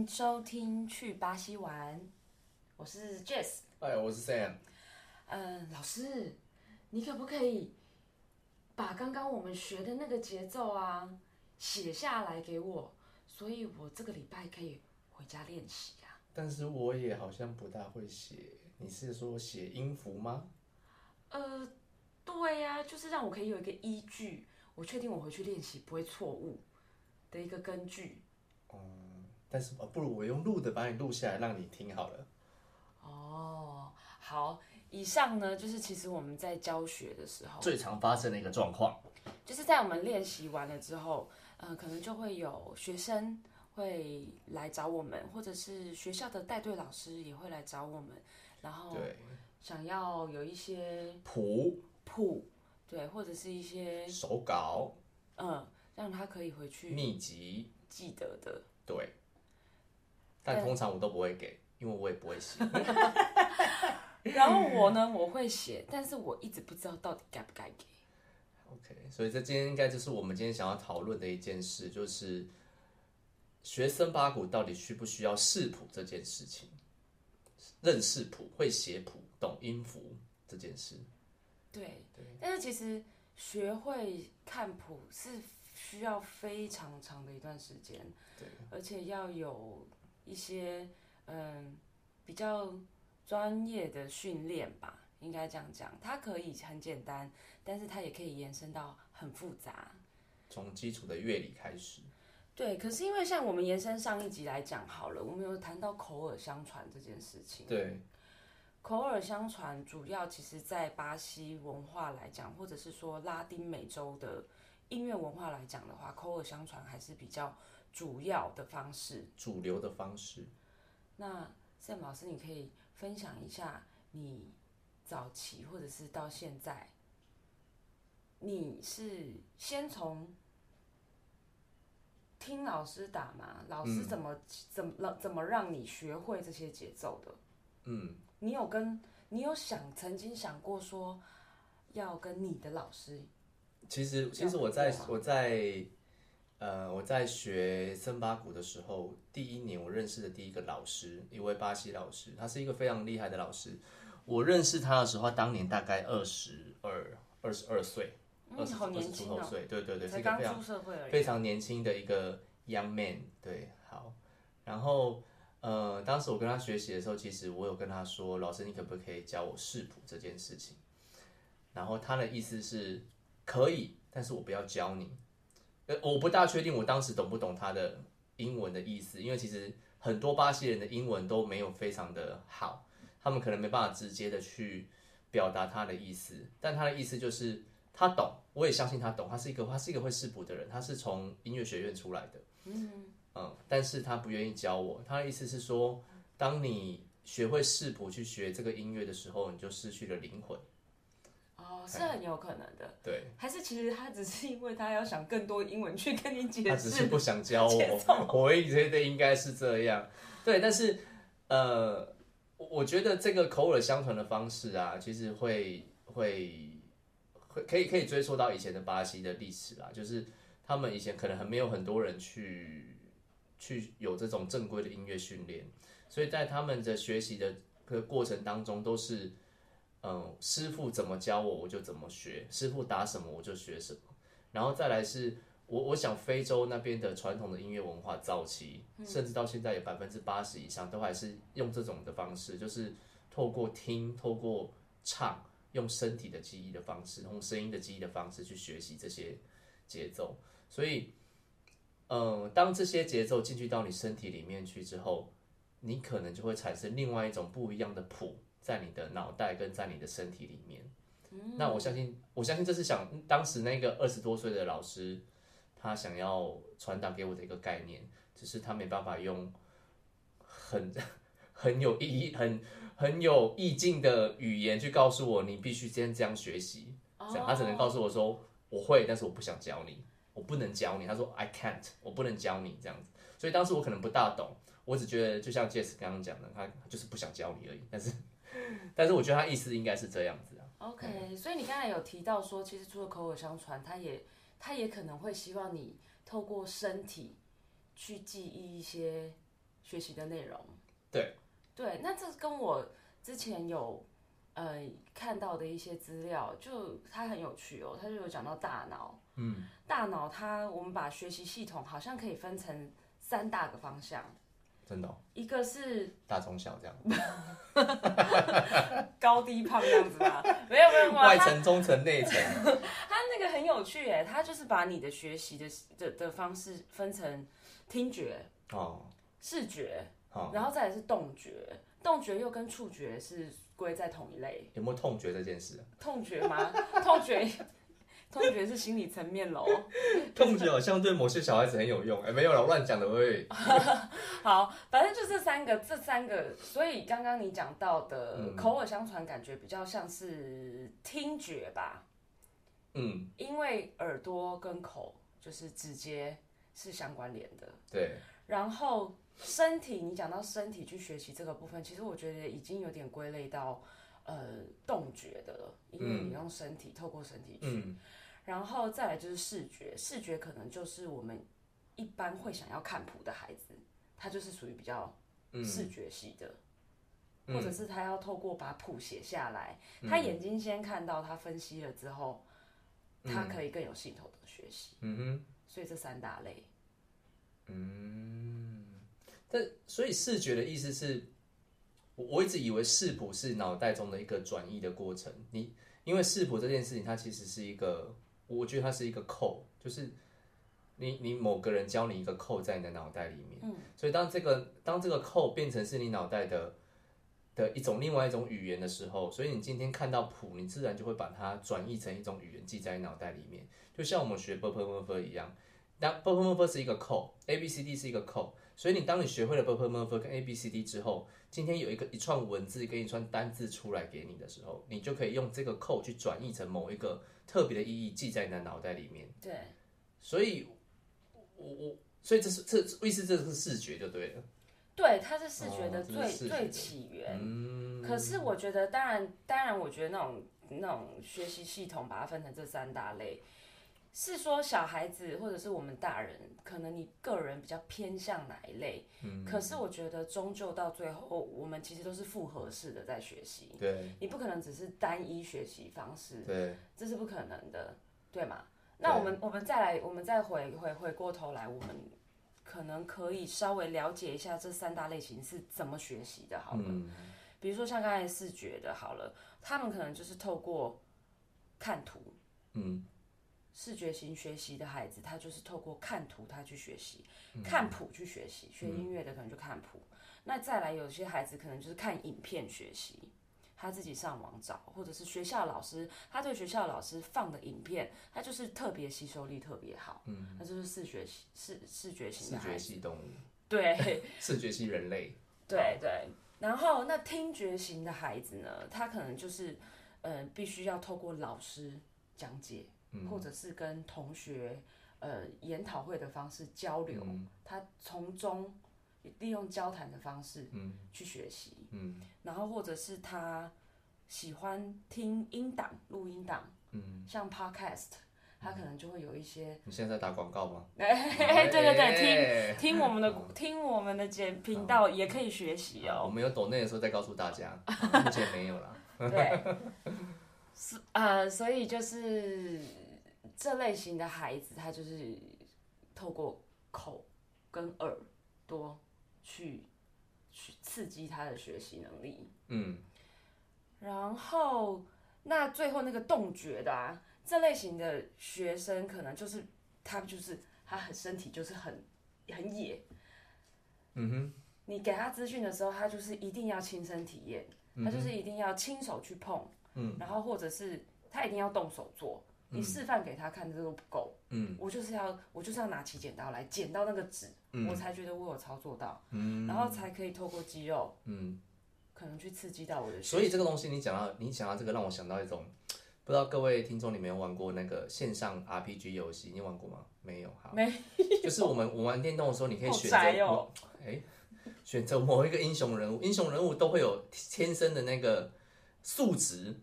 迎收听去巴西玩，我是 Jess。哎，我是 Sam。嗯，老师，你可不可以把刚刚我们学的那个节奏啊写下来给我，所以我这个礼拜可以回家练习啊？但是我也好像不大会写，你是说写音符吗？呃，对呀、就是让我可以有一个依据，我确定我回去练习不会错误的一个根据。但是呃不如我用录的把你录下来，让你听好了。哦，好，以上呢就是其实我们在教学的时候，最常发生的一个状况，就是在我们练习完了之后，呃，可能就会有学生会来找我们，或者是学校的带队老师也会来找我们，然后对，想要有一些谱、谱，对，或者是一些手稿、嗯，让他可以回去秘籍，记得的。对。但通常我都不会给，因为我也不会写。然后我呢，我会写，但是我一直不知道到底该不该给。OK，所以这今天应该就是我们今天想要讨论的一件事，就是学生八股到底需不需要视谱这件事情，认识谱、会写谱、懂音符这件事。对对，但是其实学会看谱是需要非常长的一段时间，对，而且要有一些嗯比较专业的训练吧，应该这样讲。它可以很简单，但是它也可以延伸到很复杂。从基础的乐理开始。对，可是因为像我们延伸上一集来讲好了，我们有谈到口耳相传这件事情。对，口耳相传主要其实，在巴西文化来讲，或者是说拉丁美洲的音乐文化来讲的话，口耳相传还是比较主要的方式。主流的方式。那 Sam 老师，你可以分享一下你早期或者是到现在，你是先从听老师打吗？老师怎么、怎么让怎么让你学会这些节奏的？嗯，你有跟你有想曾经想过说要跟你的老师其实其实我在我在呃我在学森巴鼓的时候，第一年我认识的第一个老师，一位巴西老师，他是一个非常厉害的老师。我认识他的时候，他当年大概二十二、二十二岁，二十好二出头岁，对对对，是一个非常。非常年轻的一个 young man，对，好，然后呃，当时我跟他学习的时候，其实我有跟他说，老师，你可不可以教我视谱这件事情？然后他的意思是可以，但是我不要教你。呃，我不大确定我当时懂不懂他的英文的意思，因为其实很多巴西人的英文都没有非常的好，他们可能没办法直接的去表达他的意思，但他的意思就是他懂，我也相信他懂，他是一个他是一个会视谱的人，他是从音乐学院出来的，嗯。但是他不愿意教我，他的意思是说，当你学会视谱去学这个音乐的时候，你就失去了灵魂，哦，是很有可能的。对，还是其实他只是因为他要想更多英文去跟你解释他只是。不想教节我，我也觉得应该是这样，对，但是呃，我我觉得这个口耳相传的方式啊，其实会会会可以可以追溯到以前的巴西的历史啦，就是他们以前可能很没有很多人去去有这种正规的音乐训练，所以在他们的学习的个过程当中都是。嗯，师傅怎么教我，我就怎么学；师傅打什么，我就学什么。然后再来是我，我想非洲那边的传统的音乐文化早期，甚至到现在有百分之八十以上都还是用这种的方式，就是透过听、透过唱，用身体的记忆的方式，用声音的记忆的方式去学习这些节奏。所以，嗯，当这些节奏进去到你身体里面去之后，你可能就会产生另外一种不一样的谱，在你的脑袋跟在你的身体里面。那我相信，我相信这是想当时那个二十多岁的老师，他想要传达给我的一个概念，只是他没办法用很很有意义、很很有意境的语言去告诉我，你必须先这样学习。这样，他只能告诉我说，我会，但是我不想教你，我不能教你。他说 I can't，我不能教你这样子。所以当时我可能不大懂，我只觉得就像 Jess 刚刚讲的，他他就是不想教你而已。但是，但是我觉得他意思应该是这样子啊。OK，所以你刚才有提到说，其实除了口耳相传，他也他也可能会希望你透过身体去记忆一些学习的内容。对对，那这跟我之前有呃看到的一些资料，就它很有趣哦，它就有讲到大脑。嗯，大脑它我们把学习系统好像可以分成三大个方向，真的哦、一个是大中小这样，高低胖这样子吧，没有没有没有，外层、中层、内层。他那个很有趣哎，他就是把你的学习的的的方式分成听觉、哦，视觉，哦、然后再来是动觉，动觉又跟触觉是归在同一类。有没有痛觉这件事？痛觉吗？痛觉，痛觉是心理层面喽。痛觉好像对某些小孩子很有用。哎、没有了，我乱讲的喂。好，反正就这三个，这三个，所以刚刚你讲到的嗯口耳相传，感觉比较像是听觉吧，嗯，因为耳朵跟口就是直接是相关联的。对，然后身体，你讲到身体去学习这个部分，其实我觉得已经有点归类到呃动觉的了，因为你用身体、透过身体去，嗯然后再来就是视觉，视觉可能就是我们一般会想要看谱的孩子，他就是属于比较嗯视觉系的。嗯或者是他要透过把谱写下来，他眼睛先看到，他分析了之后，他可以更有系统的学习。嗯哼。所以这三大类，嗯，但所以视觉的意思是，我我一直以为视谱是脑袋中的一个转移的过程。你因为视谱这件事情，它其实是一个，我觉得它是一个扣，就是你你某个人教你一个扣在你的脑袋里面，嗯，所以当这个当这个扣变成是你脑袋的的一种另外一种语言的时候，所以你今天看到谱，你自然就会把它转译成一种语言记在你脑袋里面，就像我们学 b p m f 一样。那 b p m f 是一个扣，A B C D 是一个扣，所以你当你学会了 b p m f 跟 A B C D 之后，今天有一个一串文字跟一串单字出来给你的时候，你就可以用这个扣去转译成某一个特别的意义，记在你的脑袋里面。对，所以，我我所以这是这意思，这是视觉就对了。对，它是视觉的最、最起源。嗯，可是我觉得，当然，当然，我觉得那种那种学习系统把它分成这三大类，是说小孩子或者是我们大人，可能你个人比较偏向哪一类。嗯可是我觉得，终究到最后，我们其实都是复合式的在学习。对你不可能只是单一学习方式，对，这是不可能的，对吗？那我们我们再来，我们再回回回过头来，我们可能可以稍微了解一下这三大类型是怎么学习的，好了。嗯比如说像刚才视觉的，好了，他们可能就是透过看图，嗯视觉型学习的孩子，他就是透过看图他去学习，嗯看谱去学习。学音乐的可能就看谱，那再来有些孩子可能就是看影片学习，他自己上网找，或者是学校老师他对学校老师放的影片，他就是特别吸收力特别好，嗯，那就是视觉型视视觉型视觉的动物，对。视觉系人类。对对，然后那听觉型的孩子呢，他可能就是，呃，必须要透过老师讲解，或者是跟同学，呃，研讨会的方式交流，他从中利用交谈的方式，去学习，嗯然后或者是他喜欢听音档、录音档，嗯，像 podcast，他可能就会有一些，你现在在打广告吗？哎，对对对，听。哎听我们的听我们的节频道也可以学习哦。我们有抖内的时候再告诉大家，啊目前没有啦。对，是呃，所以就是这类型的孩子，他就是透过口跟耳朵去去刺激他的学习能力，嗯。然后那最后那个动觉的啊，这类型的学生可能就是他就是他很身体就是很很野，嗯哼，你给他资讯的时候，他就是一定要亲身体验，他就是一定要亲手去碰，嗯，然后或者是他一定要动手做，你示范给他看这都不够，嗯，我就是要我就是要拿起剪刀来剪到那个纸，嗯。我才觉得我有操作到，嗯。然后才可以透过肌肉嗯，可能去刺激到我的，所以这个东西你讲到你讲到这个，让我想到一种，不知道各位听众你没有玩过那个线上 RPG 游戏，你玩过吗？没有，好，没，就是我们我玩电动的时候，你可以好选择某，哎、选择某一个英雄人物，英雄人物都会有天生的那个数值，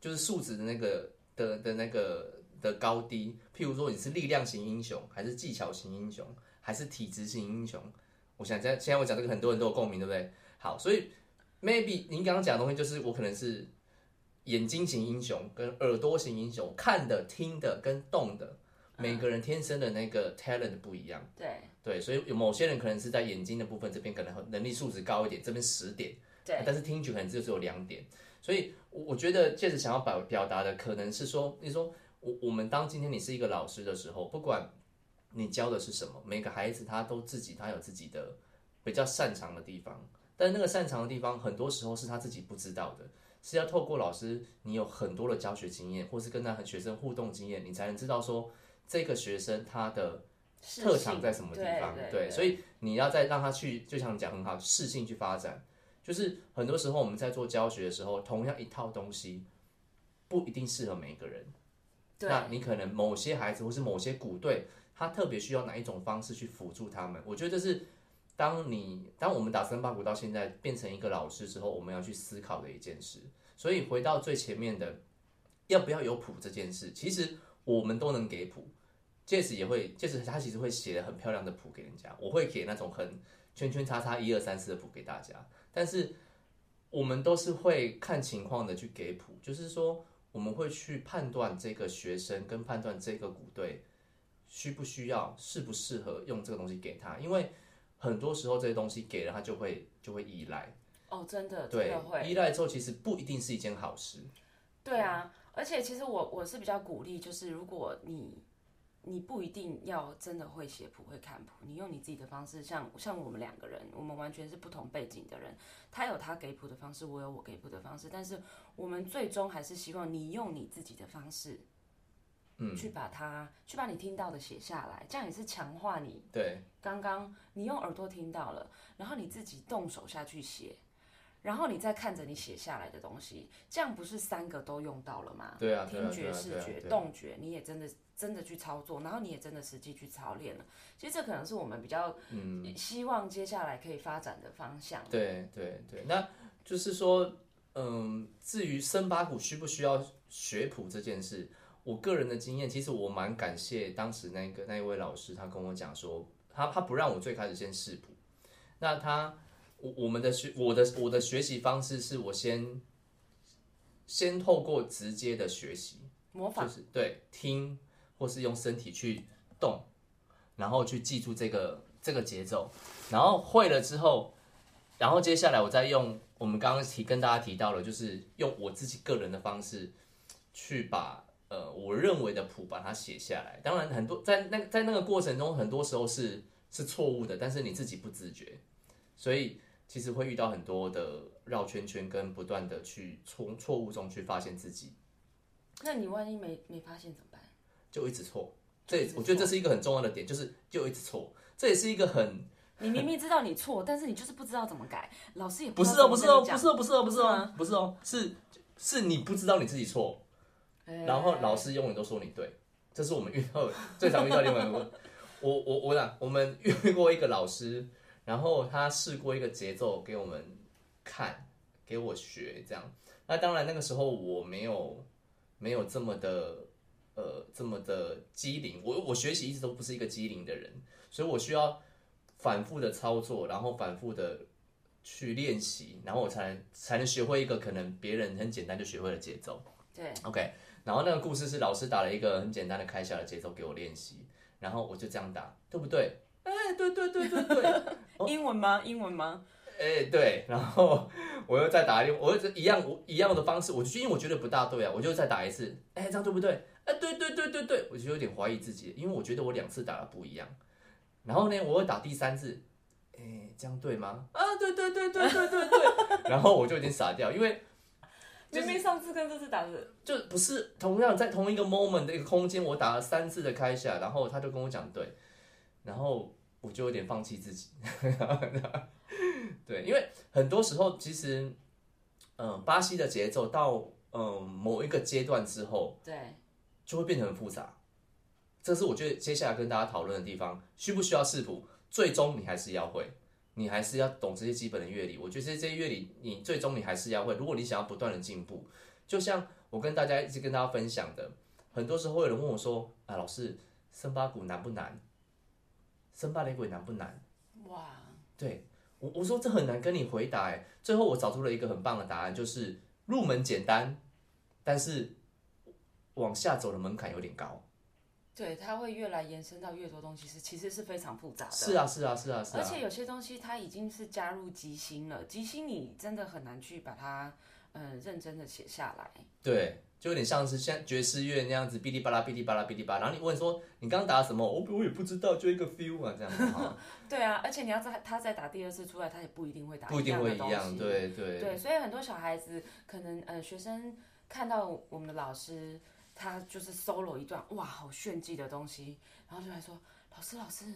就是数值的那个的的那个的高低。譬如说你是力量型英雄，还是技巧型英雄，还是体质型英雄。我我想在现在我讲这个很多人都有共鸣，对不对？好，所以 maybe 您刚刚讲的东西就是我可能是眼睛型英雄跟耳朵型英雄，看的、听的跟动的，每个人天生的那个 talent 不一样。对对，所以有某些人可能是在眼睛的部分这边可能能力素质高一点，这边十点，对但是听觉可能就只有两点。所以我我觉得戒指想要表表达的可能是说，你说我我们当今天你是一个老师的时候，不管你教的是什么，每个孩子他都自己他有自己的比较擅长的地方，但那个擅长的地方很多时候是他自己不知道的。是要透过老师，你有很多的教学经验，或是跟他学生互动经验，你才能知道说这个学生他的特长在什么地方？对对所以你要再让他去，就像你讲很好，适性去发展。就是很多时候我们在做教学的时候，同样一套东西不一定适合每一个人。对那你可能某些孩子或是某些鼓队，他特别需要哪一种方式去辅助他们？我觉得这是当你当我们打森巴鼓到现在变成一个老师之后，我们要去思考的一件事。所以回到最前面的，要不要有谱这件事，其实我们都能给谱。戒指也会，戒指他其实会写的很漂亮的谱给人家，我会给那种很圈圈叉叉一二三四的谱给大家，但是我们都是会看情况的去给谱，就是说我们会去判断这个学生跟判断这个鼓队需不需要、适不适合用这个东西给他，因为很多时候这些东西给了他就会就会依赖，哦，真的真对的，会。依赖之后其实不一定是一件好事，对啊，而且其实我我是比较鼓励，就是如果你你不一定要真的会写谱会看谱，你用你自己的方式，像像我们两个人，我们完全是不同背景的人，他有他给谱的方式，我有我给谱的方式，但是我们最终还是希望你用你自己的方式，嗯，去把它去把你听到的写下来，这样也是强化你对。刚刚你用耳朵听到了，然后你自己动手下去写，然后你再看着你写下来的东西，这样不是三个都用到了吗？对啊听觉、视觉、动觉，你也真的真的去操作，然后你也真的实际去操练了。其实这可能是我们比较希望接下来可以发展的方向。对对对，那就是说，嗯，至于森巴鼓需不需要学谱这件事，我个人的经验，其实我蛮感谢当时那个那一位老师，他跟我讲说，他他不让我最开始先试谱，那他我我们的学我的我的学习方式是我先先透过直接的学习，模仿就是对听或是用身体去动，然后去记住这个这个节奏，然后会了之后，然后接下来我再用我们刚刚提跟大家提到了，就是用我自己个人的方式去把呃我认为的谱把它写下来。当然很多在那在那个过程中，很多时候是是错误的，但是你自己不自觉，所以其实会遇到很多的绕圈圈跟不断的去从错误中去发现自己。那你万一没没发现怎么办？就一直错。这我觉得这是一个很重要的点，就是就一直错，这也是一个很 你明明知道你错，但是你就是不知道怎么改，老师也不是哦，不是哦，不是哦，不是哦，不是哦不是哦，是是你不知道你自己错，哎然后老师永远都说你对，这是我们遇到的最常遇到另外一个，我我我讲，我们遇过一个老师，然后他试过一个节奏给我们看，给我学这样，那当然那个时候我没有没有这么的呃这么的机灵，我我学习一直都不是一个机灵的人，所以我需要反复的操作，然后反复的去练习，然后我才能才能学会一个可能别人很简单就学会的节奏。对，OK，然后那个故事是老师打了一个很简单的开小的节奏给我练习，然后我就这样打，对不对？对对对对对，英文吗？英文吗？哎对，然后我又再打一，我又一样我一样的方式，我就因为我觉得不大对啊，我就再打一次，哎，这样对不对？哎，对对对对对，我就有点怀疑自己，因为我觉得我两次打的不一样，然后呢，我又打第三次，哎，这样对吗？啊，对对对对对对对，然后我就有点傻掉，因为明明上次跟这次打的，就不是同样在同一个 moment 的一个空间，我打了三次的开下，然后他就跟我讲对，然后我就有点放弃自己，对，因为很多时候其实，嗯、巴西的节奏到嗯、某一个阶段之后，对，就会变得很复杂，这是我觉得接下来跟大家讨论的地方，需不需要视谱？最终你还是要会，你还是要懂这些基本的乐理。我觉得这些乐理，你最终你还是要会。如果你想要不断的进步，就像我跟大家一直跟大家分享的，很多时候会有人问我说：“啊，老师，森巴鼓难不难？森巴雷鬼难不难哇，？”对我我说这很难跟你回答哎，最后我找出了一个很棒的答案，就是入门简单，但是往下走的门槛有点高。对，它会越来延伸到越多东西，是其实是非常复杂的。是啊，是啊，是啊，是啊。而且有些东西它已经是加入即兴了，即兴你真的很难去把它嗯认真的写下来。对，就有点像是像爵士乐那样子，哔哩吧啦，哔哩吧啦，哔哩吧。然后你问说你刚刚打什么，我我也不知道，就一个 feel 啊这样子哈。对啊，而且你要在他再打第二次出来，他也不一定会打不一定会一样，对对对。所以很多小孩子可能呃学生看到我们的老师。他就是 solo 一段哇，好炫技的东西，然后就来说：“老师，老师，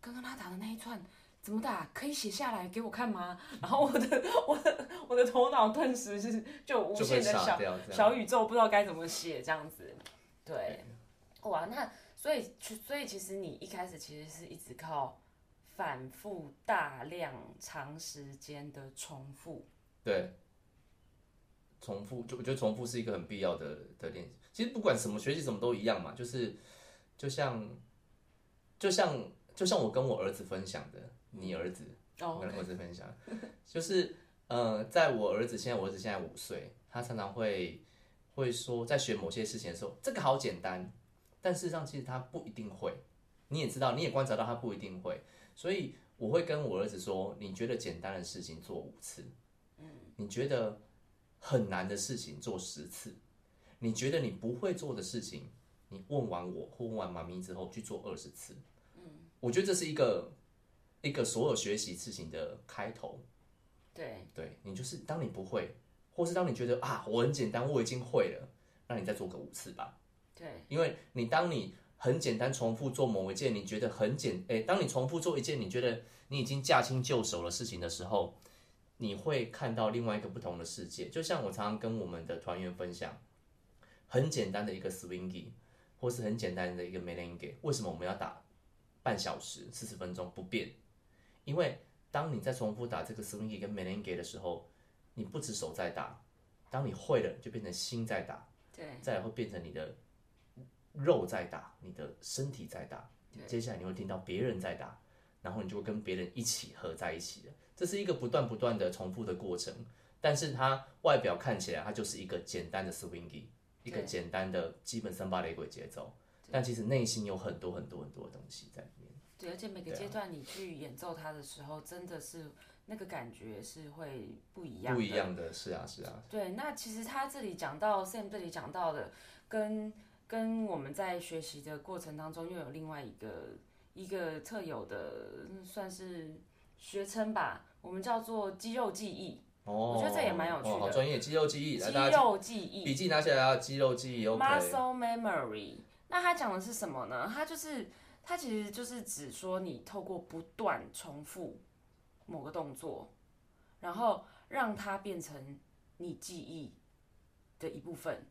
刚刚他打的那一串怎么打？可以写下来给我看吗？” 然后我的 我的我的头脑顿时是就无限的小小宇宙，不知道该怎么写这样子。对，哇，那所以所以其实你一开始其实是一直靠反复、大量、长时间的重复。对。重复就我觉得重复是一个很必要的的练习。其实不管什么学习什么都一样嘛，就是就像就像就像我跟我儿子分享的，你儿子我跟儿子分享，就是呃，在我儿子现在我儿子现在五岁，他常常会会说，在学某些事情的时候，这个好简单，但事实上其实他不一定会。你也知道，你也观察到他不一定会，所以我会跟我儿子说，你觉得简单的事情做五次，嗯，你觉得。很难的事情做十次，你觉得你不会做的事情，你问完我或问完妈咪之后去做二十次。嗯，我觉得这是一个一个所有学习事情的开头。对，对你就是当你不会，或是当你觉得啊我很简单我已经会了，那你再做个五次吧。对，因为你当你很简单重复做某一件你觉得很简哎，当你重复做一件你觉得你已经驾轻就熟的事情的时候。你会看到另外一个不同的世界，就像我常常跟我们的团员分享，很简单的一个 swingy，或是很简单的一个 melange，为什么我们要打半小时、四十分钟不变？因为当你在重复打这个 swingy 跟 melange 的时候，你不止手在打，当你会了，就变成心在打，对，再来会变成你的肉在打，你的身体在打，接下来你会听到别人在打，然后你就会跟别人一起合在一起了。这是一个不断不断的重复的过程，但是它外表看起来它就是一个简单的 swingy，一个简单的基本三八雷鬼节奏，但其实内心有很多很多很多的东西在里面。对，而且每个阶段你去演奏它的时候，真的是那个感觉是会不一样。不一样的是啊，是啊。对，那其实他这里讲到 Sam 这里讲到的，跟跟我们在学习的过程当中又有另外一个一个特有的算是。学称吧，我们叫做肌肉记忆。哦，我觉得这也蛮有趣的。好专业，肌肉记忆。肌肉记忆。笔记拿起来啊，肌肉记忆。Muscle memory。那他讲的是什么呢？他就是，它其实就是指说，你透过不断重复某个动作，然后让它变成你记忆的一部分。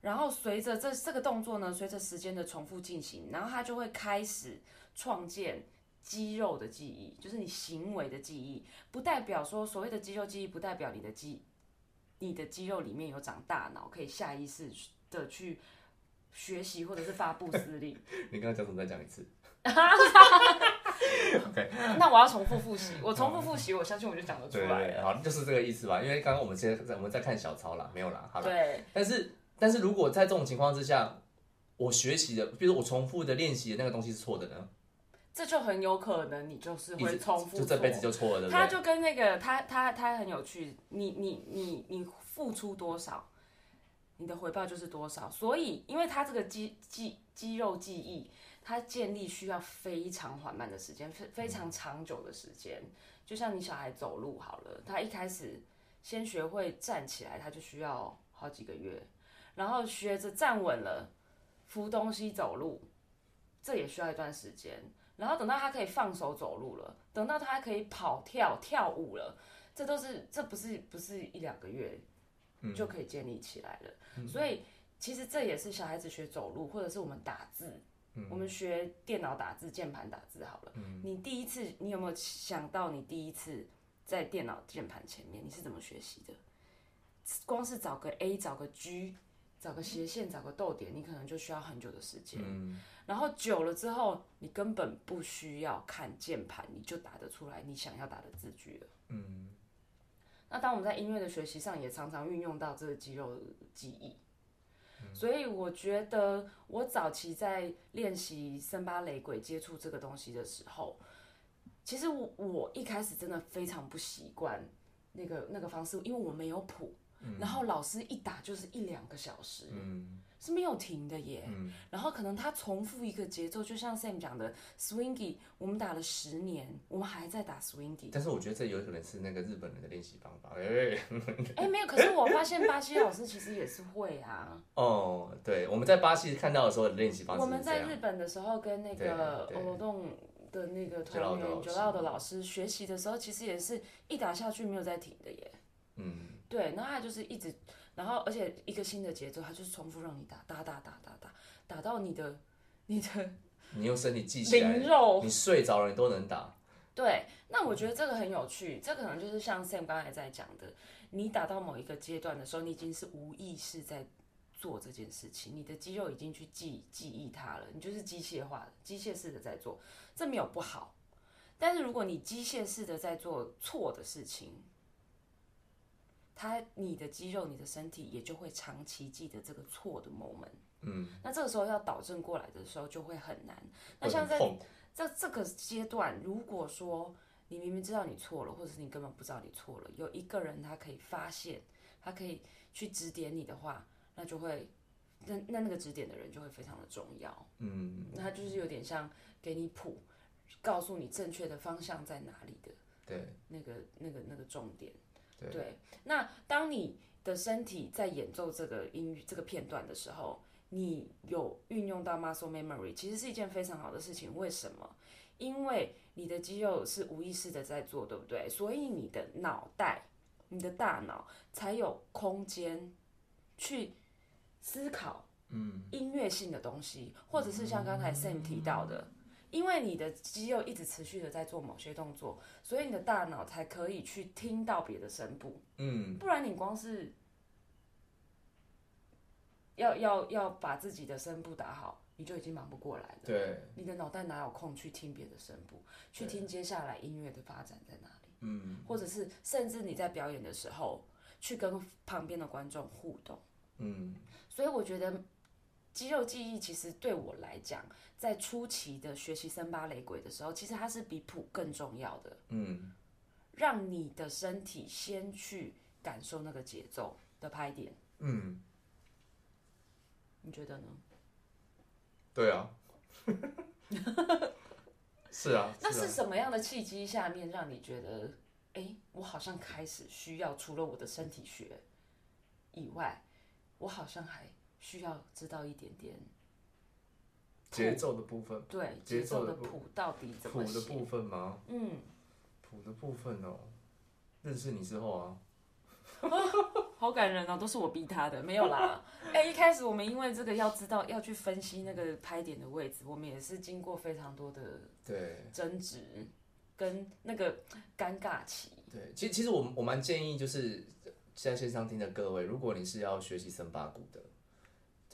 然后随着这这个动作呢，随着时间的重复进行，然后它就会开始创建。肌肉的记忆就是你行为的记忆，不代表说所谓的肌肉记忆不代表你的肌，你的肌肉里面有长大脑，可以下意识的去学习或者是发布司令。你刚刚讲什么？再讲一次。OK，那我要重复复习。我重复复习，我相信我就讲得出来。好，就是这个意思吧。因为刚刚我们现在我们在看小抄啦，没有啦。好了。对。但是但是如果在这种情况之下，我学习的，比如我重复的练习的那个东西是错的呢？这就很有可能你就是会重复，就这辈子就错了。他就跟那个他他他很有趣，你你你你付出多少，你的回报就是多少。所以，因为他这个肌肌肌肉记忆，它建立需要非常缓慢的时间，非非常长久的时间。就像你小孩走路好了，他一开始先学会站起来，他就需要好几个月，然后学着站稳了，扶东西走路，这也需要一段时间。然后等到他可以放手走路了，等到他可以跑跳跳舞了，这都是这不是不是一两个月就可以建立起来了。所以其实这也是小孩子学走路，或者是我们打字，我们学电脑打字、键盘打字好了。你第一次，你有没有想到你第一次在电脑键盘前面你是怎么学习的？光是找个 A，找个 G。找个斜线，找个逗点，你可能就需要很久的时间。嗯然后久了之后，你根本不需要看键盘，你就打得出来你想要打的字句了。嗯那当我们在音乐的学习上，也常常运用到这个肌肉记忆。所以我觉得，我早期在练习森巴雷鬼接触这个东西的时候，其实我我一开始真的非常不习惯那个那个方式，因为我没有谱，然后老师一打就是一两个小时，嗯是没有停的耶。嗯然后可能他重复一个节奏，就像 Sam 讲的，swingy，我们打了十年，我们还在打 swingy。但是我觉得这有可能是那个日本人的练习方法。哎、哎，没有，可是我发现巴西老师其实也是会啊。哦，对，我们在巴西看到的时候的练习方式我们。在日本的时候跟那个对对欧动的那个团员九道的老师学习的时候，其实也是一打下去没有再停的耶。嗯对，然后他就是一直，然后而且一个新的节奏，他就是重复让你打打打打打打，打到你的你的你用身体记起来，灵肉。你睡着了你都能打。对，那我觉得这个很有趣，这可能就是像 Sam 刚才在讲的，你打到某一个阶段的时候，你已经是无意识在做这件事情，你的肌肉已经去记记忆它了，你就是机械化的、机械式的在做，这没有不好。但是如果你机械式的在做错的事情，它你的肌肉、你的身体也就会长期记得这个错的 moment。嗯，那这个时候要导正过来的时候就会很难。那像在在这个阶段，如果说你明明知道你错了，或者是你根本不知道你错了，有一个人他可以发现，他可以去指点你的话，那就会，那那那个指点的人就会非常的重要。嗯，那他就是有点像给你谱，告诉你正确的方向在哪里的对那个那个那个重点。对那当你的身体在演奏这个音这个片段的时候，你有运用到 muscle memory，其实是一件非常好的事情。为什么？因为你的肌肉是无意识的在做，对不对？所以你的脑袋、你的大脑才有空间去思考嗯音乐性的东西，或者是像刚才 Sam 提到的，因为你的肌肉一直持续的在做某些动作，所以你的大脑才可以去听到别的声部。嗯。不然你光是要要要把自己的声部打好，你就已经忙不过来了。对，你的脑袋哪有空去听别的声部，去听接下来音乐的发展在哪里，嗯。或者是甚至你在表演的时候去跟旁边的观众互动。嗯。所以我觉得肌肉记忆其实对我来讲，在初期的学习森巴雷鬼的时候，其实它是比谱更重要的，嗯让你的身体先去感受那个节奏的拍点。嗯，你觉得呢？对啊，是啊，那是什么样的契机下面让你觉得，哎、我好像开始需要除了我的身体学以外，我好像还需要知道一点点节奏的部分，对节节奏的谱到底怎么谱的？部分吗？嗯，谱的部分哦，认识你之后啊，好感人哦，都是我逼他的，没有啦。哎、一开始我们因为这个要知道要去分析那个拍点的位置，我们也是经过非常多的对争执跟那个尴尬期。对，其实其实我我蛮建议就是在线上听的各位，如果你是要学习森巴鼓的，就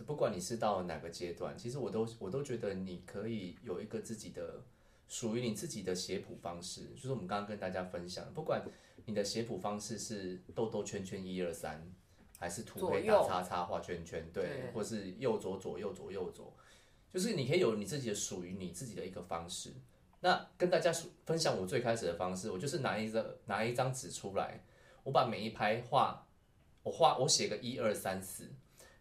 不管你是到哪个阶段，其实我都我都觉得你可以有一个自己的属于你自己的写谱方式，就是我们刚刚跟大家分享，不管你的写谱方式是兜兜圈圈一二三，还是土左黑打叉叉画圈圈，对，对或是右左左右左右左，就是你可以有你自己的属于你自己的一个方式。那跟大家说分享我最开始的方式，我就是拿一张拿一张纸出来，我把每一拍画，我画我写个一二三四，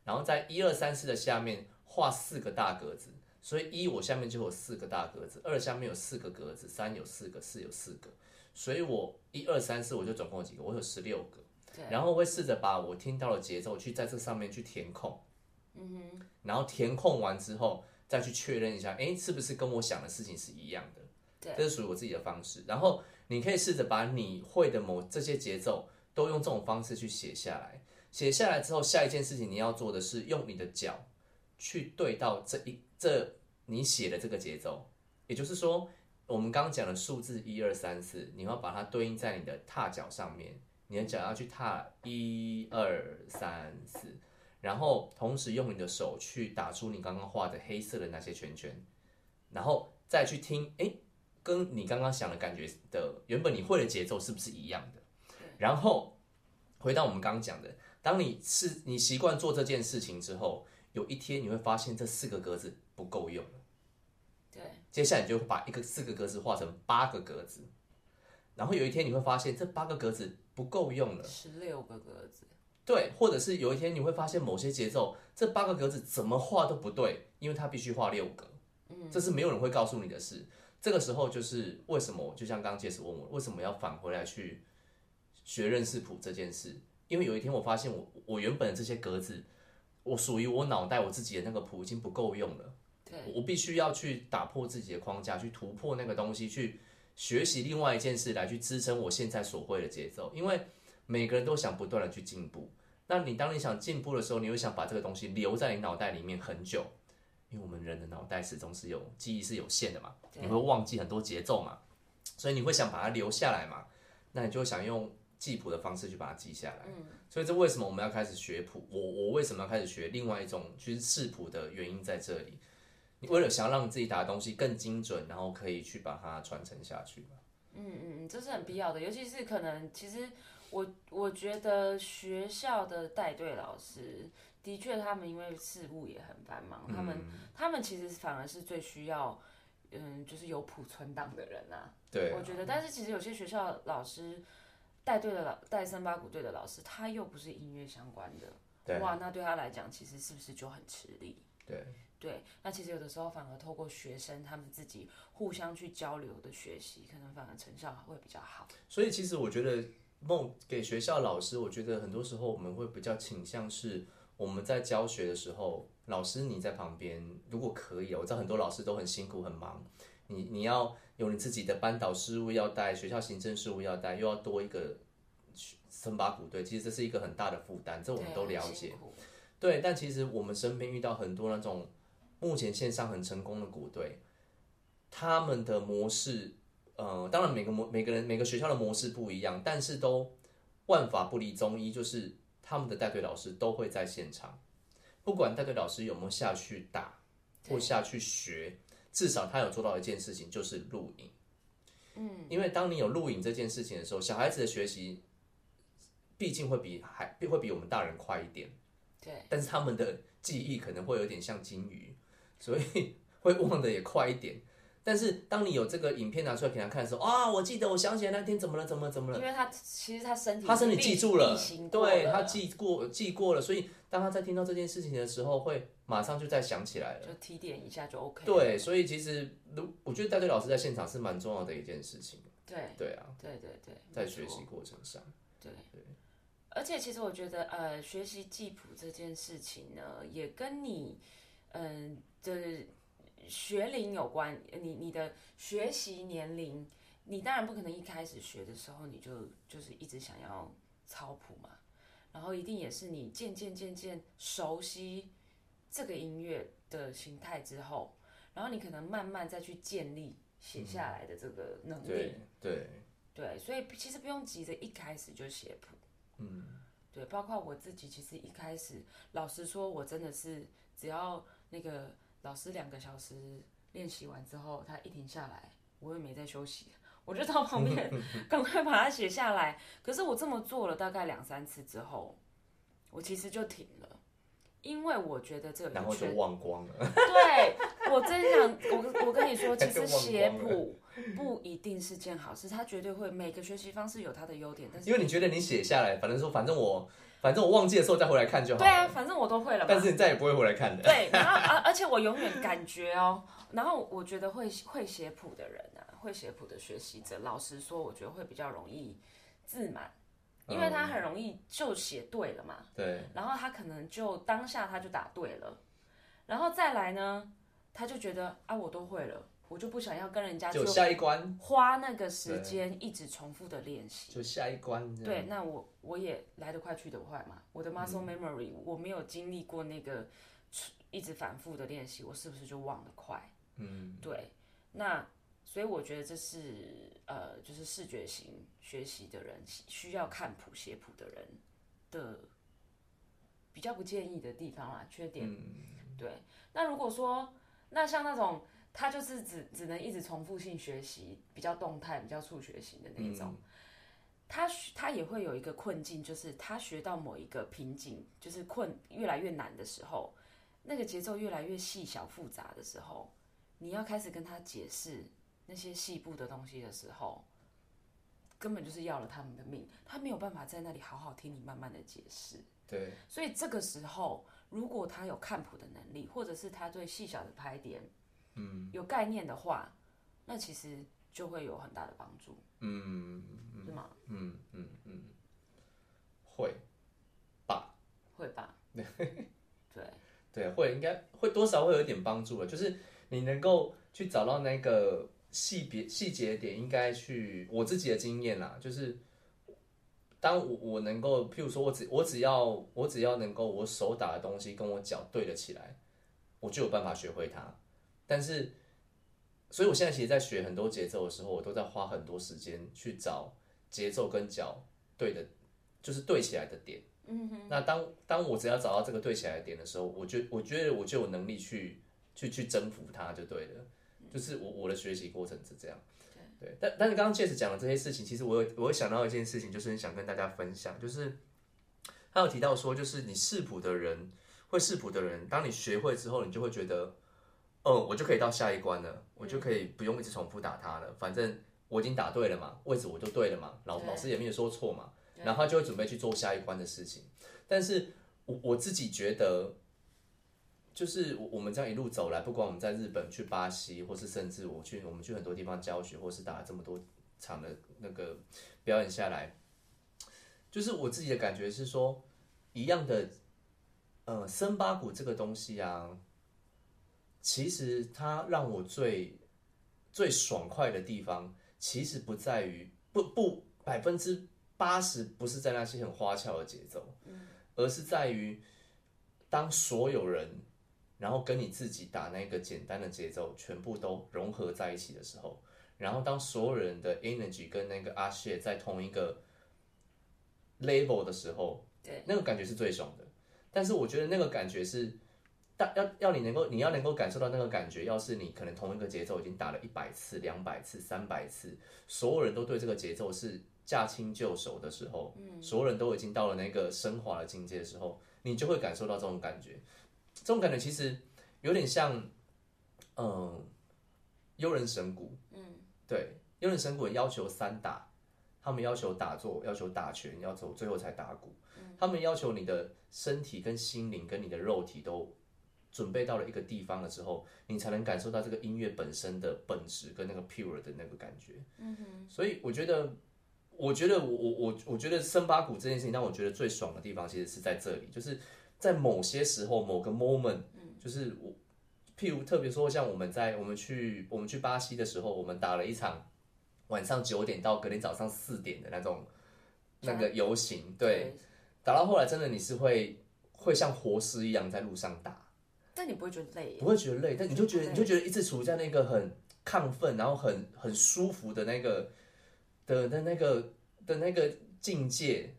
然后在一二三四的下面画四个大格子，所以一我下面就有四个大格子，二下面有四个格子，三有四个，四有四个，所以我一二三四我就总共有几个，我有十六个。对，然后我会试着把我听到的节奏去在这上面去填空，嗯哼，然后填空完之后再去确认一下，诶，是不是跟我想的事情是一样的？对这是属于我自己的方式。然后你可以试着把你会的某这些节奏都用这种方式去写下来。写下来之后，下一件事情你要做的是用你的脚去对到这一这你写的这个节奏，也就是说，我们刚刚讲的数字一二三四，你要把它对应在你的踏脚上面，你的脚要去踏一二三四，然后同时用你的手去打出你刚刚画的黑色的那些圈圈，然后再去听，哎，跟你刚刚想的感觉的原本你会的节奏是不是一样的？然后回到我们刚刚讲的，当你是你习惯做这件事情之后，有一天你会发现这四个格子不够用了。对，接下来你就把一个四个格子画成八个格子，然后有一天你会发现这八个格子不够用了。十六个格子。对，或者是有一天你会发现某些节奏，这八个格子怎么画都不对，因为它必须画六格。嗯，这是没有人会告诉你的事。这个时候就是为什么，就像刚刚杰斯问我，为什么要返回来去学认识谱这件事？因为有一天我发现我我原本的这些格子，我属于我脑袋我自己的那个谱已经不够用了。对，我必须要去打破自己的框架，去突破那个东西，去学习另外一件事来去支撑我现在所会的节奏。因为每个人都想不断的去进步。那你当你想进步的时候，你会想把这个东西留在你脑袋里面很久，因为我们人的脑袋始终是有记忆是有限的嘛，你会忘记很多节奏嘛，所以你会想把它留下来嘛，那你就想用记谱的方式去把它记下来。嗯，所以这为什么我们要开始学谱？我我为什么要开始学另外一种去视谱的原因在这里？你为了想让自己打的东西更精准，然后可以去把它传承下去嘛？嗯嗯嗯，这是很必要的，尤其是可能其实。我我觉得学校的带队老师的确，他们因为事务也很繁忙，他们他们其实反而是最需要，嗯，就是有谱存档的人啊。对，我觉得，但是其实有些学校老师带队的老带三八鼓队的老师，他又不是音乐相关的，哇，那对他来讲，其实是不是就很吃力？对对，那其实有的时候反而透过学生他们自己互相去交流的学习，可能反而成效会比较好。所以其实我觉得。梦给学校老师，我觉得很多时候我们会比较倾向是我们在教学的时候，老师你在旁边，如果可以，我知道很多老师都很辛苦很忙，你你要有你自己的班导事务要带，学校行政事务要带，又要多一个森巴鼓队，其实这是一个很大的负担，这我们都了解。对，但其实我们身边遇到很多那种目前线上很成功的鼓队，他们的模式。呃，当然每个模每个人每个学校的模式不一样，但是都万法不离中医，就是他们的带队老师都会在现场，不管带队老师有没有下去打或下去学，至少他有做到一件事情，就是录影。嗯，因为当你有录影这件事情的时候，小孩子的学习毕竟会比还会比我们大人快一点。对，但是他们的记忆可能会有点像金鱼，所以会忘得也快一点。但是当你有这个影片拿出来给他看的时候，啊，我记得我想起来那天怎么了，怎么怎么了？因为他其实他身体他身体记住了，对他记过记过了，所以当他在听到这件事情的时候，会马上就再想起来了，就提点一下就 OK。对，所以其实如我觉得带队老师在现场是蛮重要的一件事情。对对啊，对对对，在学习过程上，对对。而且其实我觉得，呃，学习记谱这件事情呢，也跟你，嗯的。学龄有关，你你的学习年龄，你当然不可能一开始学的时候你就就是一直想要操谱嘛，然后一定也是你渐渐渐渐熟悉这个音乐的形态之后，然后你可能慢慢再去建立写下来的这个能力，对对，所以其实不用急着一开始就写谱，嗯，对，包括我自己，其实一开始老实说，我真的是只要那个。老师两个小时练习完之后，他一停下来，我也没在休息，我就到旁边赶快把它写下来。可是我这么做了大概两三次之后，我其实就停了，因为我觉得这个然后就忘光了。对我真想，我我跟你说，其实写谱不一定是件好事，它绝对会每个学习方式有它的优点，但是因为你觉得你写下来，反正说反正我。反正我忘记的时候再回来看就好。对啊，反正我都会了嘛。但是你再也不会回来看的。对，然后而而且我永远感觉哦，然后我觉得会会写谱的人啊，会写谱的学习者，老实说，我觉得会比较容易自满，因为他很容易就写对了嘛。对。然后他可能就当下他就答对了，然后再来呢，他就觉得啊，我都会了。我就不想要跟人家就下一关花那个时间一直重复的练习，就下一关。对，那我我也来得快去得快嘛。我的 muscle memory 我没有经历过那个一直反复的练习，我是不是就忘得快？嗯，对。那所以我觉得这是呃，就是视觉型学习的人需要看谱写谱的人的。比较不建议的地方啦，缺点。嗯，对，那如果说那像那种他就是只只能一直重复性学习，比较动态、比较促学型的那种，他他也会有一个困境，就是他学到某一个瓶颈，就是困越来越难的时候，那个节奏越来越细小复杂的时候，你要开始跟他解释那些细部的东西的时候。根本就是要了他们的命，他没有办法在那里好好听你慢慢的解释。对，所以这个时候，如果他有看谱的能力，或者是他对细小的拍点，嗯，有概念的话，那其实就会有很大的帮助，嗯是吗？嗯嗯嗯，会吧？会吧？对，对，会应该会多少会有一点帮助的，就是你能够去找到那个细别细节点，应该去我自己的经验啦，就是当我我能够，譬如说我只我只要我只要能够我手打的东西跟我脚对得起来，我就有办法学会它。但是，所以我现在其实，在学很多节奏的时候，我都在花很多时间去找节奏跟脚对的，就是对起来的点。嗯哼。那当当我只要找到这个对起来的点的时候，我就我觉得我就有能力去去去征服它就对了。就是我我的学习过程是这样。对，但但是刚刚 Jess 讲的这些事情，其实我有我有想到一件事情，就是很想跟大家分享，就是他有提到说，就是你视谱的人，会视谱的人，当你学会之后，你就会觉得，哦，我就可以到下一关了，我就可以不用一直重复打它了，反正我已经打对了嘛，位置我就对了嘛，老老师也没有说错嘛，然后他就会准备去做下一关的事情。但是我我自己觉得。就是我我们这样一路走来，不管我们在日本、去巴西，或是甚至我去我们去很多地方教学，或是打了这么多场的那个表演下来，就是我自己的感觉是说，一样的，呃，森巴鼓这个东西啊，其实它让我最最爽快的地方，其实不在于不不百分之八十不是在那些很花俏的节奏，而是在于当所有人。然后跟你自己打那个简单的节奏，全部都融合在一起的时候，然后当所有人的 energy 跟那个阿谢在同一个 level 的时候，对，那个感觉是最爽的。但是我觉得那个感觉是，大要要你能够，你要能够感受到那个感觉，要是你可能同一个节奏已经打了一百次、两百次、三百次，所有人都对这个节奏是驾轻就熟的时候，嗯，所有人都已经到了那个升华的境界的时候，你就会感受到这种感觉。这种感觉其实有点像，嗯，幽人神鼓，嗯，对，幽人神鼓要求三打，他们要求打坐，要求打拳，要求最后才打鼓，他们要求你的身体跟心灵跟你的肉体都准备到了一个地方了之后，你才能感受到这个音乐本身的本质跟那个 pure 的那个感觉，嗯哼，所以我觉得，我觉得我我我我觉得森巴鼓这件事情让我觉得最爽的地方，其实是在这里，就是。在某些时候，某个 moment，就是我，譬如特别说，像我们在我们去我们去巴西的时候，我们打了一场晚上九点到隔天早上四点的那种那个游行，对，打到后来真的你是会会像活尸一样在路上打，但你不会觉得累，不会觉得累，但你就觉得你就觉得一直处在那个很亢奋，然后很很舒服的那个的的那个的那个境界，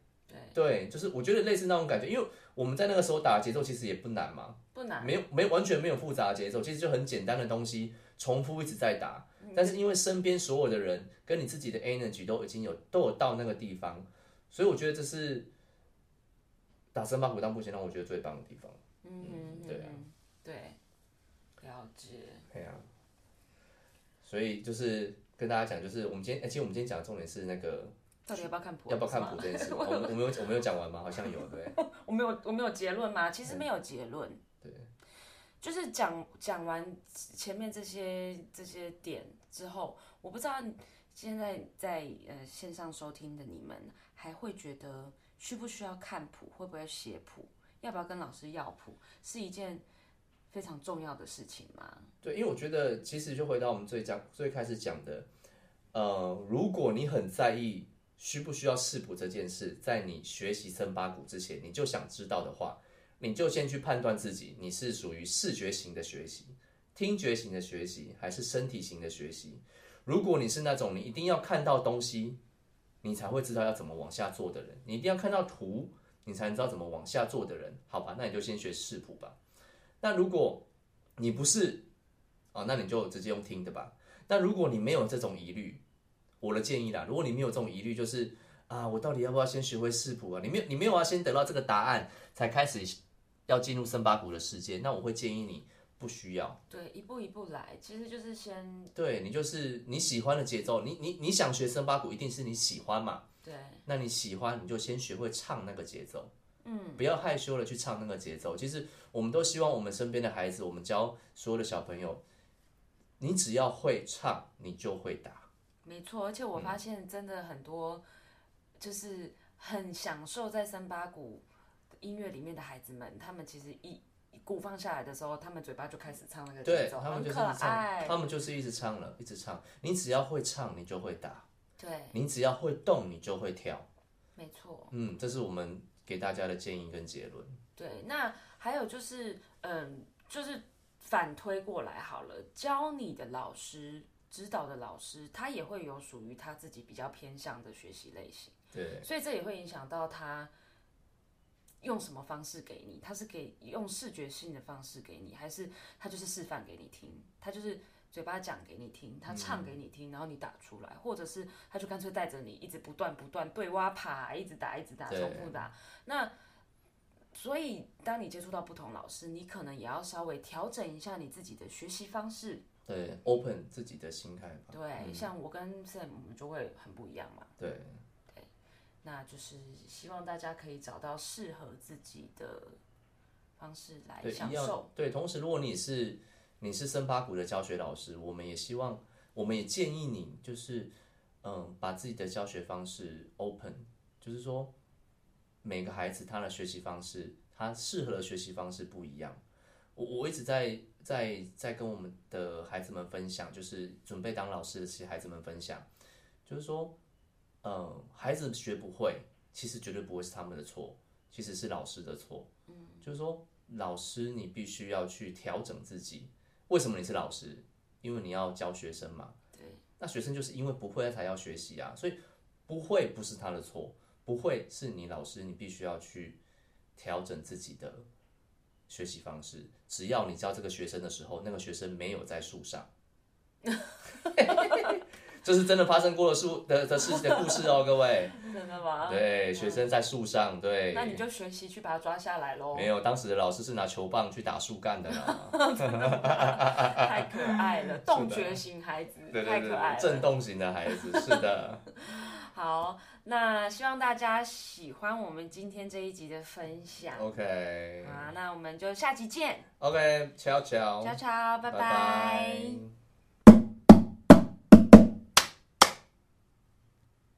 对，就是我觉得类似那种感觉，因为。我们在那个时候打节奏其实也不难嘛，不难，没有没完全没有复杂的节奏，其实就很简单的东西重复一直在打。但是因为身边所有的人跟你自己的 energy 都已经有都有到那个地方，所以我觉得这是打森巴鼓当目前让我觉得最棒的地方。嗯，对啊，对，了解。对啊，所以就是跟大家讲，就是我们今天，其实我们今天讲的重点是那个。到底要不要看谱？要不要看谱这件事？我们我没有我没有讲完吗？好像有对。我没有我没有结论吗？其实没有结论。对。就是讲讲完前面这些这些点之后，我不知道现在在呃线上收听的你们还会觉得需不需要看谱？会不会写谱？要不要跟老师要谱？是一件非常重要的事情吗？对，因为我觉得其实就回到我们最讲最开始讲的，呃，如果你很在意。需不需要视谱这件事，在你学习森巴鼓之前，你就想知道的话，你就先去判断自己，你是属于视觉型的学习、听觉型的学习，还是身体型的学习。如果你是那种你一定要看到东西，你才会知道要怎么往下做的人，你一定要看到图，你你才能知道怎么往下做的人，好吧？那你就先学视谱吧。那如果你不是，哦，那你就直接用听的吧。那如果你没有这种疑虑，我的建议啦，如果你没有这种疑虑，就是啊，我到底要不要先学会视谱啊？你没有，你没有要先得到这个答案才开始要进入森巴鼓的世界，那我会建议你不需要。对，一步一步来，其实就是先对你就是你喜欢的节奏，你你你想学森巴鼓，一定是你喜欢嘛？对，那你喜欢，你就先学会唱那个节奏。嗯，不要害羞的去唱那个节奏。其实我们都希望我们身边的孩子，我们教所有的小朋友，你只要会唱，你就会打。没错，而且我发现真的很多，就是很享受在森巴鼓音乐里面的孩子们，他们其实一鼓放下来的时候，他们嘴巴就开始唱那个节奏，对他们很可就是一直唱，爱。他们就是一直唱了，一直唱。你只要会唱，你就会打；对，你只要会动，你就会跳。没错。嗯，这是我们给大家的建议跟结论。对，那还有就是，嗯，就是反推过来好了，教你的老师、指导的老师，他也会有属于他自己比较偏向的学习类型，对，所以这也会影响到他用什么方式给你，他是给用视觉性的方式给你，还是他就是示范给你听，他就是。嘴巴讲给你听，他唱给你听，然后你打出来，或者是他就干脆带着你一直不断不断对挖爬，一直打一直打，重复打。那所以，当你接触到不同老师，你可能也要稍微调整一下你自己的学习方式。对，open 自己的心态吧。对，像我跟 Sam，我们就会很不一样嘛。对，对那就是希望大家可以找到适合自己的方式来享受。。对，同时如果你是你是森巴谷的教学老师，我们也希望，我们也建议你，就是嗯，把自己的教学方式 open，就是说每个孩子他的学习方式，他适合的学习方式不一样。我我一直在在在跟我们的孩子们分享，就是准备当老师的这些孩子们分享，就是说，嗯，孩子学不会，其实绝对不会是他们的错，其实是老师的错。嗯，就是说，老师你必须要去调整自己。为什么你是老师？因为你要教学生嘛。对。那学生就是因为不会才要学习啊，所以不会不是他的错，不会是你老师，你必须要去调整自己的学习方式。只要你教这个学生的时候，那个学生没有在树上，这是真的发生过的树的的事的故事哦，各位。真的吗？对，学生在树上，对。那你就学习去把它抓下来喽。没有，当时的老师是拿球棒去打树干的啦。太可爱了，动觉型孩子，对对对对，太可爱了。震动型的孩子，是的。好，那希望大家喜欢我们今天这一集的分享。OK 好，那我们就下集见，OK，悄悄，悄悄，拜。拜拜